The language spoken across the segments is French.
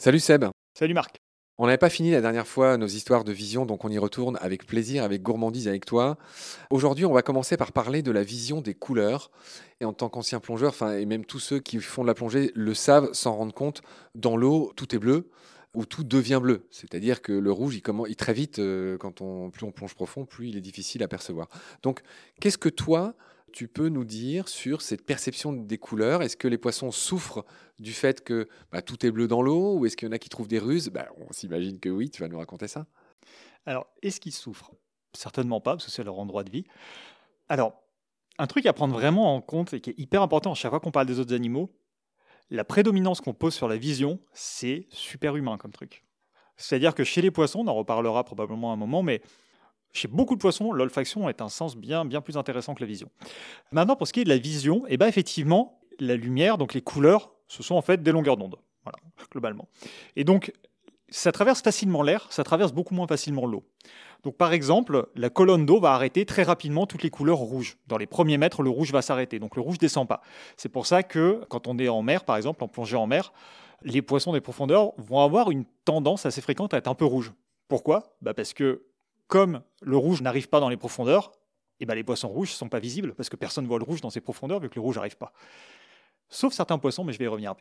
Salut Seb. Salut Marc. On n'avait pas fini la dernière fois nos histoires de vision, donc on y retourne avec plaisir, avec gourmandise avec toi. Aujourd'hui, on va commencer par parler de la vision des couleurs. Et en tant qu'ancien plongeur, et même tous ceux qui font de la plongée le savent, s'en rendent compte, dans l'eau, tout est bleu ou tout devient bleu. C'est-à-dire que le rouge, il, commence, très vite, euh, quand on, plus on plonge profond, plus il est difficile à percevoir. Donc, qu'est-ce que toi, tu peux nous dire sur cette perception des couleurs? Est-ce que les poissons souffrent du fait que bah, tout est bleu dans l'eau ou est-ce qu'il y en a qui trouvent des ruses? Bah, On s'imagine que oui, tu vas nous raconter ça. Alors, est-ce qu'ils souffrent? Certainement pas, parce que c'est leur endroit de vie. Alors, un truc à prendre vraiment en compte et qui est hyper important à chaque fois qu'on parle des autres animaux, la prédominance qu'on pose sur la vision, c'est super humain comme truc. C'est-à-dire que chez les poissons, on en reparlera probablement un moment, mais chez beaucoup de poissons, l'olfaction est un sens bien, bien plus intéressant que la vision. Maintenant, pour ce qui est de la vision, eh ben effectivement, la lumière, donc les couleurs, ce sont en fait des longueurs d'onde, voilà, globalement. Et donc, ça traverse facilement l'air, ça traverse beaucoup moins facilement l'eau. Donc par exemple, la colonne d'eau va arrêter très rapidement toutes les couleurs rouges. Dans les premiers mètres, le rouge va s'arrêter, donc le rouge descend pas. C'est pour ça que quand on est en mer, par exemple, en plongée en mer, les poissons des profondeurs vont avoir une tendance assez fréquente à être un peu rouge. Pourquoi? Bah Parce que comme le rouge n'arrive pas dans les profondeurs, et eh ben les poissons rouges ne sont pas visibles parce que personne ne voit le rouge dans ces profondeurs vu que le rouge n'arrive pas. Sauf certains poissons, mais je vais y revenir.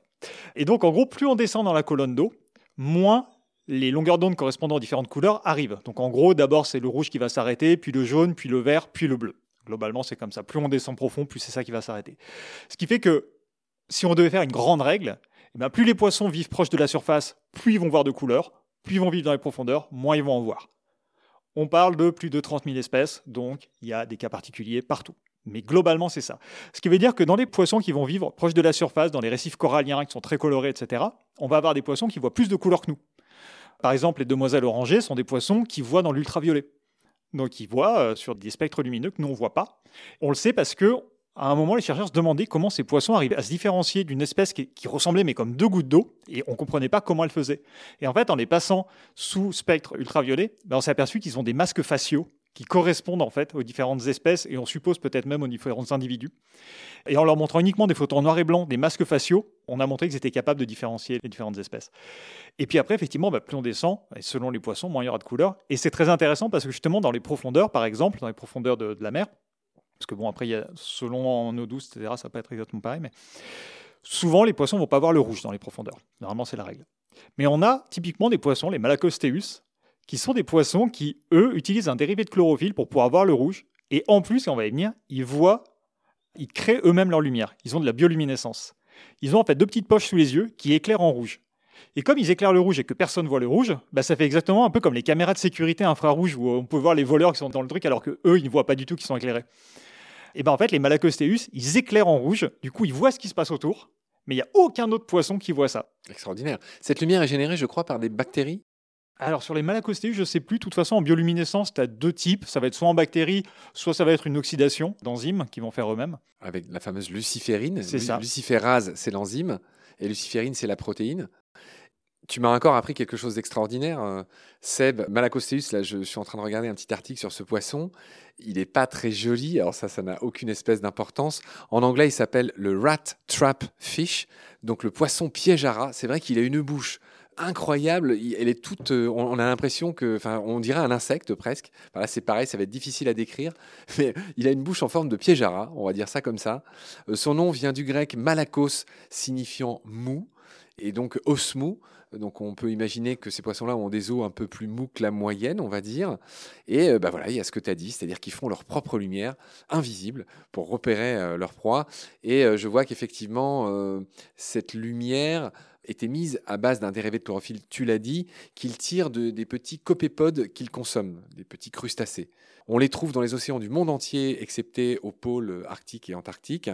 Et donc en gros, plus on descend dans la colonne d'eau, moins les longueurs d'onde correspondant aux différentes couleurs arrivent. Donc en gros, d'abord c'est le rouge qui va s'arrêter, puis le jaune, puis le vert, puis le bleu. Globalement, c'est comme ça. Plus on descend profond, plus c'est ça qui va s'arrêter. Ce qui fait que si on devait faire une grande règle, eh ben, plus les poissons vivent proches de la surface, plus ils vont voir de couleurs, plus ils vont vivre dans les profondeurs, moins ils vont en voir. On parle de plus de 30 000 espèces, donc il y a des cas particuliers partout. Mais globalement, c'est ça. Ce qui veut dire que dans les poissons qui vont vivre proches de la surface, dans les récifs coralliens qui sont très colorés, etc., on va avoir des poissons qui voient plus de couleurs que nous. Par exemple, les demoiselles orangées sont des poissons qui voient dans l'ultraviolet. Donc ils voient euh, sur des spectres lumineux que nous on voit pas. On le sait parce que à un moment, les chercheurs se demandaient comment ces poissons arrivaient à se différencier d'une espèce qui, ressemblait mais comme deux gouttes d'eau, et on ne comprenait pas comment elle faisait. Et en fait, en les passant sous spectre ultraviolet, ben on s'est aperçu qu'ils ont des masques faciaux qui correspondent en fait aux différentes espèces et on suppose peut-être même aux différents individus. Et en leur montrant uniquement des photos en noir et blanc, des masques faciaux, on a montré qu'ils étaient capables de différencier les différentes espèces. Et puis après, effectivement, bah, plus on descend, et selon les poissons, moins il y aura de couleurs. Et c'est très intéressant parce que justement, dans les profondeurs, par exemple, dans les profondeurs de, la mer, parce que bon, après, il y a, selon en eau douce, etc., ça peut être exactement pareil, mais souvent, les poissons ne vont pas voir le rouge dans les profondeurs. Normalement, c'est la règle. Mais on a typiquement des poissons, les Malacosteus, qui sont des poissons qui, eux, utilisent un dérivé de chlorophylle pour pouvoir voir le rouge. Et en plus, on va y venir, ils voient, ils créent eux-mêmes leur lumière. Ils ont de la bioluminescence. Ils ont en fait deux petites poches sous les yeux qui éclairent en rouge. Et comme ils éclairent le rouge et que personne ne voit le rouge, bah ça fait exactement un peu comme les caméras de sécurité infrarouges où on peut voir les voleurs qui sont dans le truc alors que eux ils ne voient pas du tout qu'ils sont éclairés. Et ben en fait les Malacosteus ils éclairent en rouge, du coup ils voient ce qui se passe autour, mais il n'y a aucun autre poisson qui voit ça. Extraordinaire. Cette lumière est générée, je crois, par des bactéries alors sur les malacostéus, je ne sais plus. De toute façon, en bioluminescence, tu as deux types. Ça va être soit en bactéries, soit ça va être une oxydation d'enzymes qui vont faire eux-mêmes. Avec la fameuse luciférine. C'est ça. Luciférase, c'est l'enzyme. Et luciférine, c'est la protéine. Tu m'as encore appris quelque chose d'extraordinaire. Euh, Seb, Malacosteus, là, je suis en train de regarder un petit article sur ce poisson. Il n'est pas très joli. Alors ça, ça n'a aucune espèce d'importance. En anglais, il s'appelle le rat trap fish. Donc le poisson piège à rat. C'est vrai qu'il a une bouche incroyable. Elle est toute. Euh, on a l'impression que, enfin, on dirait un insecte presque. Voilà, c'est pareil, ça va être difficile à décrire. Mais il a une bouche en forme de piège on va dire ça comme ça. Euh, son nom vient du grec malakos, signifiant mou, et donc osmou. Donc on peut imaginer que ces poissons-là ont des os un peu plus mous que la moyenne, on va dire. Et euh, bah voilà, il y a ce que tu as dit, c'est-à-dire qu'ils font leur propre lumière invisible pour repérer leur proie. Et je vois qu'effectivement, cette lumière était mise à base d'un dérivé de chlorophylle, tu l'as dit, qu'il tire de, des petits copépodes qu'il consomme, des petits crustacés. On les trouve dans les océans du monde entier, excepté aux pôles arctiques et antarctiques.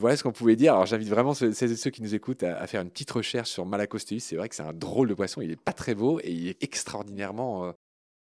Voilà ce qu'on pouvait dire. Alors j'invite vraiment ceux, ceux qui nous écoutent à, faire une petite recherche sur Malacosteus. C'est vrai que c'est un drôle de poisson. Il n'est pas très beau et il est extraordinairement euh,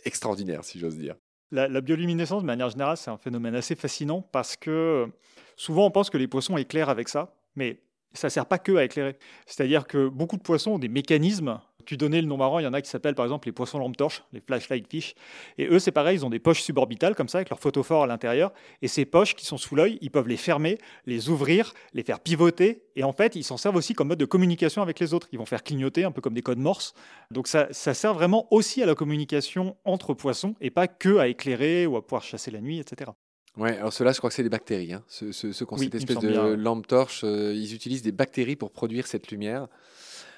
extraordinaire, si j'ose dire. La, la, bioluminescence, de manière générale, c'est un phénomène assez fascinant parce que souvent on pense que les poissons éclairent avec ça, mais ça ne sert pas que à éclairer. C'est-à-dire que beaucoup de poissons ont des mécanismes Tu donnais le nom marrant, il y en a qui s'appellent par exemple les poissons lampe torche, les flashlight fish. Et eux, c'est pareil, ils ont des poches suborbitales comme ça, avec leur photophore à l'intérieur. Et ces poches qui sont sous l'œil, ils peuvent les fermer, les ouvrir, les faire pivoter. Et en fait, ils s'en servent aussi comme mode de communication avec les autres. Ils vont faire clignoter un peu comme des codes morse. Donc ça, ça sert vraiment aussi à la communication entre poissons et pas que à éclairer ou à pouvoir chasser la nuit, etc. Ouais, alors ceux-là, je crois que c'est des bactéries. Hein. Ceux, ceux, qui ont cette espèce de lampe torche, euh, ils utilisent des bactéries pour produire cette lumière.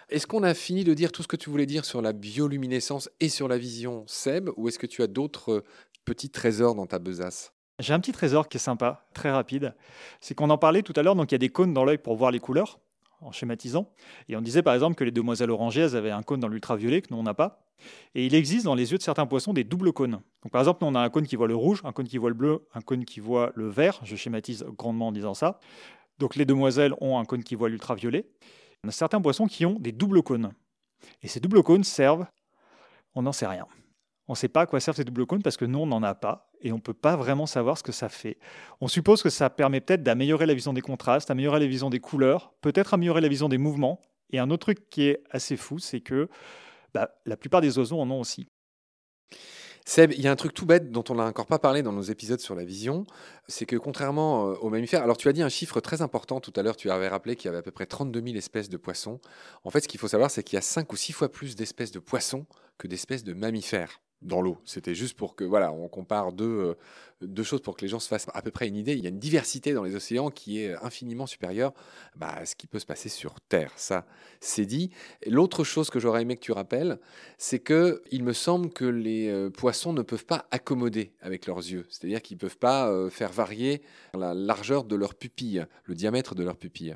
Est-ce qu'on a fini de dire tout ce que tu voulais dire sur la bioluminescence et sur la vision Seb, ou est-ce que tu as d'autres euh, petits trésors dans ta besace? J'ai un petit trésor qui est sympa, très rapide. C'est qu'on en parlait tout à l'heure, donc il y a des cônes dans l'œil pour voir les couleurs en schématisant. Et on disait par exemple que les demoiselles orangées, avaient un cône dans l'ultraviolet que nous, on n'a pas. Et il existe dans les yeux de certains poissons des doubles cônes. Par exemple, nous, on a un cône qui voit le rouge, un cône qui voit le bleu, un cône qui voit le vert. Je schématise grandement en disant ça. Donc, les demoiselles ont un cône qui voit l'ultraviolet. On a certains poissons qui ont des doubles cônes. Et ces doubles cônes servent, on n'en sait rien. On ne sait pas à quoi servent ces doubles cônes parce que nous, on n'en a pas et on ne peut pas vraiment savoir ce que ça fait. On suppose que ça permet peut-être d'améliorer la vision des contrastes, améliorer la vision des couleurs, peut-être améliorer la vision des mouvements. Et un autre truc qui est assez fou, c'est que bah, la plupart des oiseaux en ont aussi. Seb, il y a un truc tout bête dont on n'a encore pas parlé dans nos épisodes sur la vision, c'est que contrairement euh, aux mammifères, alors tu as dit un chiffre très important tout à l'heure, tu avais rappelé qu'il y avait à peu près 32 000 espèces de poissons. En fait, ce qu'il faut savoir, c'est qu'il y a 5 ou 6 fois plus d'espèces de poissons que d'espèces de mammifères dans l'eau. C'était juste pour que, voilà, on compare deux, euh, deux, choses pour que les gens se fassent à peu près une idée. Il y a une diversité dans les océans qui est infiniment supérieure bah, à ce qui peut se passer sur Terre. Ça, c'est dit. L'autre chose que j'aurais aimé que tu rappelles, c'est que il me semble que les euh, poissons ne peuvent pas accommoder avec leurs yeux. C'est-à-dire qu'ils ne peuvent pas euh, faire varier la largeur de leur pupille, le diamètre de leur pupille.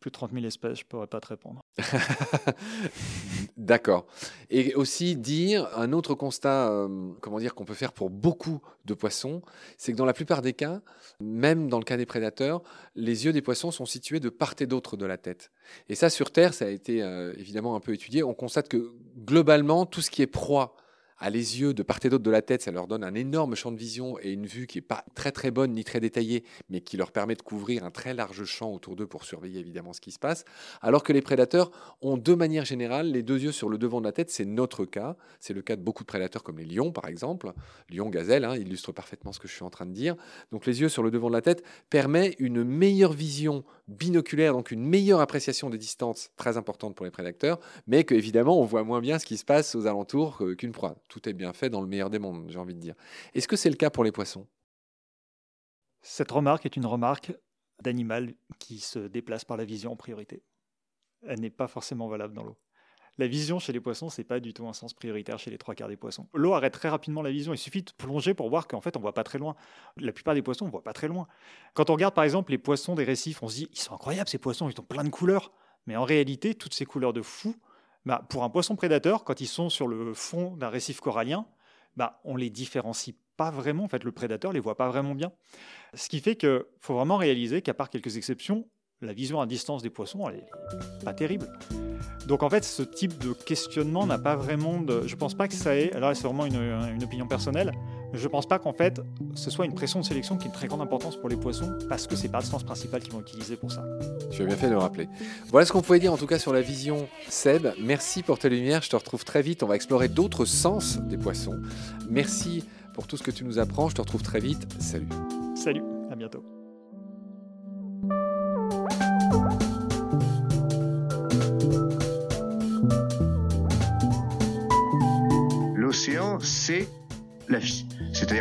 Plus de 30 000 espèces, je ne pourrais pas te répondre. D'accord. Et aussi dire un autre constat, euh, comment dire, qu'on peut faire pour beaucoup de poissons, c'est que dans la plupart des cas, même dans le cas des prédateurs, les yeux des poissons sont situés de part et d'autre de la tête. Et ça, sur Terre, ça a été euh, évidemment un peu étudié. On constate que globalement, tout ce qui est proie à les yeux de part et d'autre de la tête, ça leur donne un énorme champ de vision et une vue qui n'est pas très très bonne ni très détaillée, mais qui leur permet de couvrir un très large champ autour d'eux pour surveiller évidemment ce qui se passe. Alors que les prédateurs ont de manière générale les deux yeux sur le devant de la tête, c'est notre cas. C'est le cas de beaucoup de prédateurs comme les lions par exemple. Lion, gazelle, hein, illustre parfaitement ce que je suis en train de dire. Donc les yeux sur le devant de la tête permet une meilleure vision binoculaire, donc une meilleure appréciation des distances très importante pour les prédateurs, mais que évidemment on voit moins bien ce qui se passe aux alentours qu'une proie tout est bien fait dans le meilleur des mondes, j'ai envie de dire. Est-ce que c'est le cas pour les poissons? Cette remarque est une remarque d'animal qui se déplace par la vision en priorité. Elle n'est pas forcément valable dans l'eau. La vision chez les poissons, c'est pas du tout un sens prioritaire chez les trois quarts des poissons. L'eau arrête très rapidement la vision. Il suffit de plonger pour voir qu'en fait, on voit pas très loin. La plupart des poissons, on voit pas très loin. Quand on regarde par exemple les poissons des récifs, on se dit ils sont incroyables ces poissons, ils ont plein de couleurs. Mais en réalité, toutes ces couleurs de fou, bah, pour un poisson prédateur, quand ils sont sur le fond d'un récif corallien, bah, on les différencie pas vraiment. En fait, le prédateur les voit pas vraiment bien. Ce qui fait qu'il faut vraiment réaliser qu'à part quelques exceptions, la vision à distance des poissons, elle est pas terrible. Donc en fait, ce type de questionnement n'a pas vraiment de... Je pense pas que ça ait... Alors c'est vraiment une, opinion personnelle. Je pense pas qu'en fait, ce soit une pression de sélection qui ait une très grande importance pour les poissons, parce que c'est pas le sens principal qu'ils vont utiliser pour ça. Tu as bien fait de le rappeler. Voilà ce qu'on pouvait dire en tout cas sur la vision Seb. Merci pour tes lumières. Je te retrouve très vite. On va explorer d'autres sens des poissons. Merci pour tout ce que tu nous apprends. Je te retrouve très vite. Salut. Salut. À bientôt.